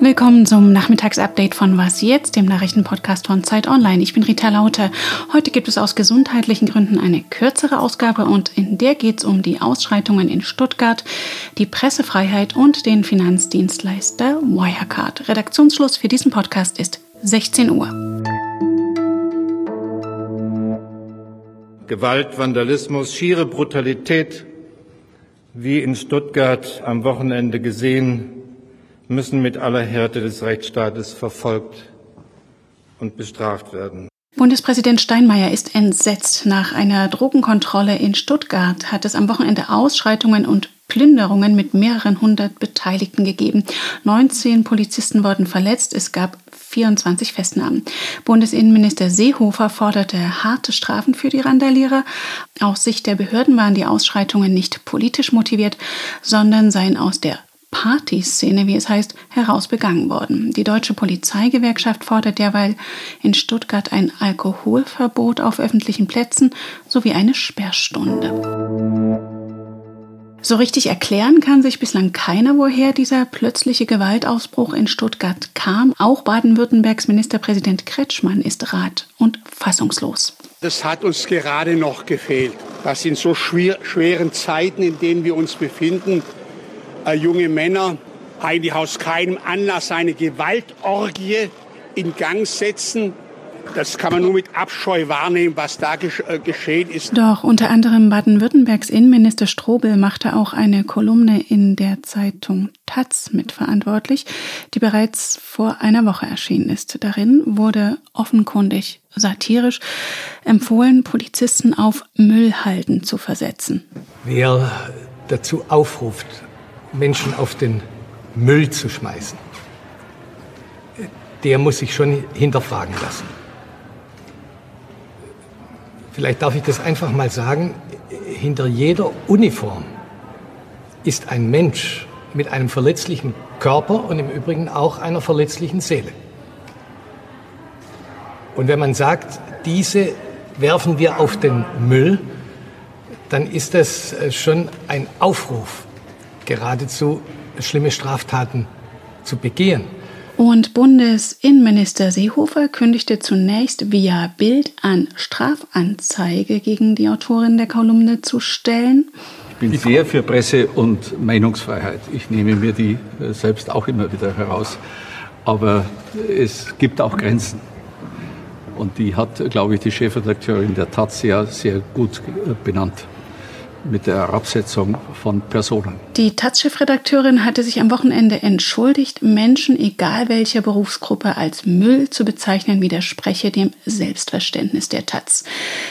Willkommen zum Nachmittagsupdate von Was jetzt, dem Nachrichtenpodcast von Zeit Online. Ich bin Rita Lauter. Heute gibt es aus gesundheitlichen Gründen eine kürzere Ausgabe und in der geht es um die Ausschreitungen in Stuttgart, die Pressefreiheit und den Finanzdienstleister Wirecard. Redaktionsschluss für diesen Podcast ist 16 Uhr. Gewalt, Vandalismus, schiere Brutalität, wie in Stuttgart am Wochenende gesehen, müssen mit aller Härte des Rechtsstaates verfolgt und bestraft werden. Bundespräsident Steinmeier ist entsetzt. Nach einer Drogenkontrolle in Stuttgart hat es am Wochenende Ausschreitungen und Plünderungen mit mehreren hundert Beteiligten gegeben. 19 Polizisten wurden verletzt. Es gab 24 Festnahmen. Bundesinnenminister Seehofer forderte harte Strafen für die Randalierer. Aus Sicht der Behörden waren die Ausschreitungen nicht politisch motiviert, sondern seien aus der Partyszene, wie es heißt, herausbegangen worden. Die deutsche Polizeigewerkschaft fordert derweil in Stuttgart ein Alkoholverbot auf öffentlichen Plätzen sowie eine Sperrstunde. So richtig erklären kann sich bislang keiner, woher dieser plötzliche Gewaltausbruch in Stuttgart kam. Auch Baden-Württembergs Ministerpräsident Kretschmann ist rat und fassungslos. Das hat uns gerade noch gefehlt, dass in so schweren Zeiten, in denen wir uns befinden, äh, junge Männer eigentlich aus keinem Anlass eine Gewaltorgie in Gang setzen. Das kann man nur mit Abscheu wahrnehmen, was da gesch äh, geschehen ist. Doch unter anderem Baden-Württembergs Innenminister Strobel machte auch eine Kolumne in der Zeitung Taz mitverantwortlich, die bereits vor einer Woche erschienen ist. Darin wurde offenkundig satirisch empfohlen, Polizisten auf Müllhalden zu versetzen. Wer dazu aufruft, Menschen auf den Müll zu schmeißen, der muss sich schon hinterfragen lassen. Vielleicht darf ich das einfach mal sagen, hinter jeder Uniform ist ein Mensch mit einem verletzlichen Körper und im Übrigen auch einer verletzlichen Seele. Und wenn man sagt, diese werfen wir auf den Müll, dann ist das äh, schon ein Aufruf geradezu schlimme Straftaten zu begehen. Und Bundesinnenminister Seehofer kündigte zunächst via Bild an, Strafanzeige gegen die Autorin der Kolumne zu stellen. Ich bin sehr für Presse- und Meinungsfreiheit. Ich nehme mir die äh, selbst auch immer wieder heraus. Aber es gibt auch Grenzen. Und die hat, glaube ich, die Chefredakteurin der Taz sehr, sehr gut äh, benannt mit der Herabsetzung von Personen. Die Taz-Chefredakteurin hatte sich am Wochenende entschuldigt, Menschen, egal welcher Berufsgruppe, als Müll zu bezeichnen, widerspreche dem Selbstverständnis der Taz.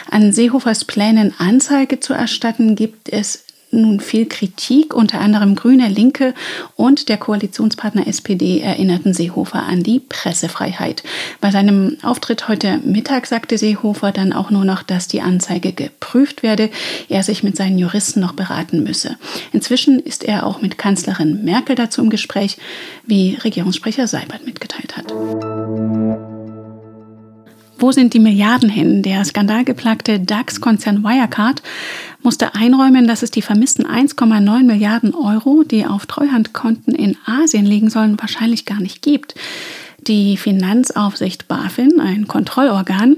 An Seehofers Plänen Anzeige zu erstatten, gibt es nun viel Kritik, unter anderem Grüne, Linke und der Koalitionspartner SPD erinnerten Seehofer an die Pressefreiheit. Bei seinem Auftritt heute Mittag sagte Seehofer dann auch nur noch, dass die Anzeige geprüft werde, er sich mit seinen Juristen noch beraten müsse. Inzwischen ist er auch mit Kanzlerin Merkel dazu im Gespräch, wie Regierungssprecher Seibert mitgeteilt hat. Wo sind die Milliarden hin? Der skandalgeplagte DAX-Konzern Wirecard musste einräumen, dass es die vermissten 1,9 Milliarden Euro, die auf Treuhandkonten in Asien liegen sollen, wahrscheinlich gar nicht gibt. Die Finanzaufsicht BaFin, ein Kontrollorgan,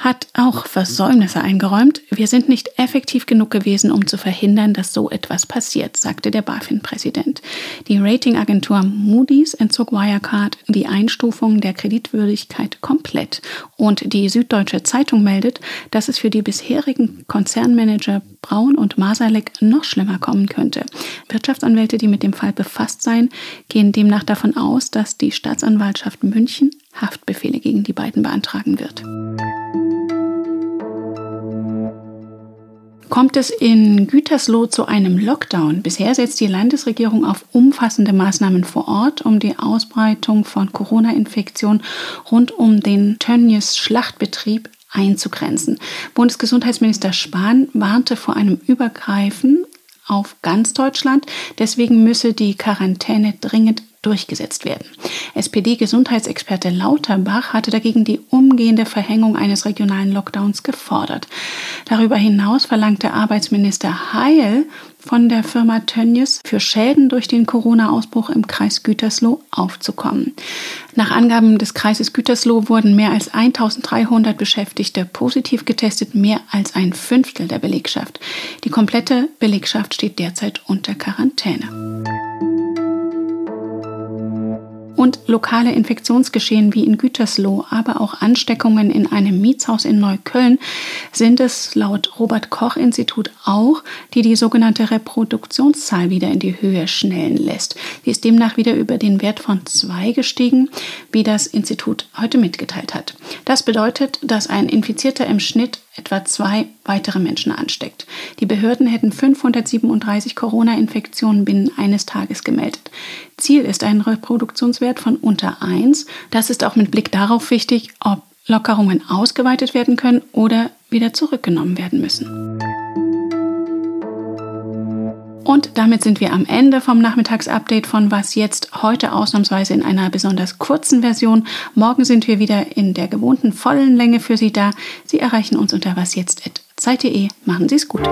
hat auch Versäumnisse eingeräumt. Wir sind nicht effektiv genug gewesen, um zu verhindern, dass so etwas passiert, sagte der BaFin-Präsident. Die Ratingagentur Moody's entzog Wirecard die Einstufung der Kreditwürdigkeit komplett. Und die Süddeutsche Zeitung meldet, dass es für die bisherigen Konzernmanager Braun und Masalek noch schlimmer kommen könnte. Wirtschaftsanwälte, die mit dem Fall befasst seien, gehen demnach davon aus, dass die Staatsanwaltschaft München Haftbefehle gegen die beiden beantragen wird. Kommt es in Gütersloh zu einem Lockdown. Bisher setzt die Landesregierung auf umfassende Maßnahmen vor Ort, um die Ausbreitung von Corona-Infektionen rund um den Tönnies Schlachtbetrieb einzugrenzen. Bundesgesundheitsminister Spahn warnte vor einem Übergreifen auf ganz Deutschland. Deswegen müsse die Quarantäne dringend durchgesetzt werden. SPD-Gesundheitsexperte Lauterbach hatte dagegen die umgehende Verhängung eines regionalen Lockdowns gefordert. Darüber hinaus verlangte Arbeitsminister Heil, von der Firma Tönnies für Schäden durch den Corona-Ausbruch im Kreis Gütersloh aufzukommen. Nach Angaben des Kreises Gütersloh wurden mehr als 1300 Beschäftigte positiv getestet, mehr als ein Fünftel der Belegschaft. Die komplette Belegschaft steht derzeit unter Quarantäne und lokale Infektionsgeschehen wie in Gütersloh, aber auch Ansteckungen in einem Mietshaus in Neukölln sind es laut Robert Koch Institut auch, die die sogenannte Reproduktionszahl wieder in die Höhe schnellen lässt. Die ist demnach wieder über den Wert von zwei gestiegen, wie das Institut heute mitgeteilt hat. Das bedeutet, dass ein Infizierter im Schnitt etwa zwei weitere Menschen ansteckt. Die Behörden hätten 537 Corona-Infektionen binnen eines Tages gemeldet. Ziel ist ein Reproduktionswert von unter 1. Das ist auch mit Blick darauf wichtig, ob Lockerungen ausgeweitet werden können oder wieder zurückgenommen werden müssen. Und damit sind wir am Ende vom Nachmittagsupdate von Was jetzt, heute ausnahmsweise in einer besonders kurzen Version. Morgen sind wir wieder in der gewohnten vollen Länge für Sie da. Sie erreichen uns unter wasjetzt.zeit.de. Machen Sie es gut.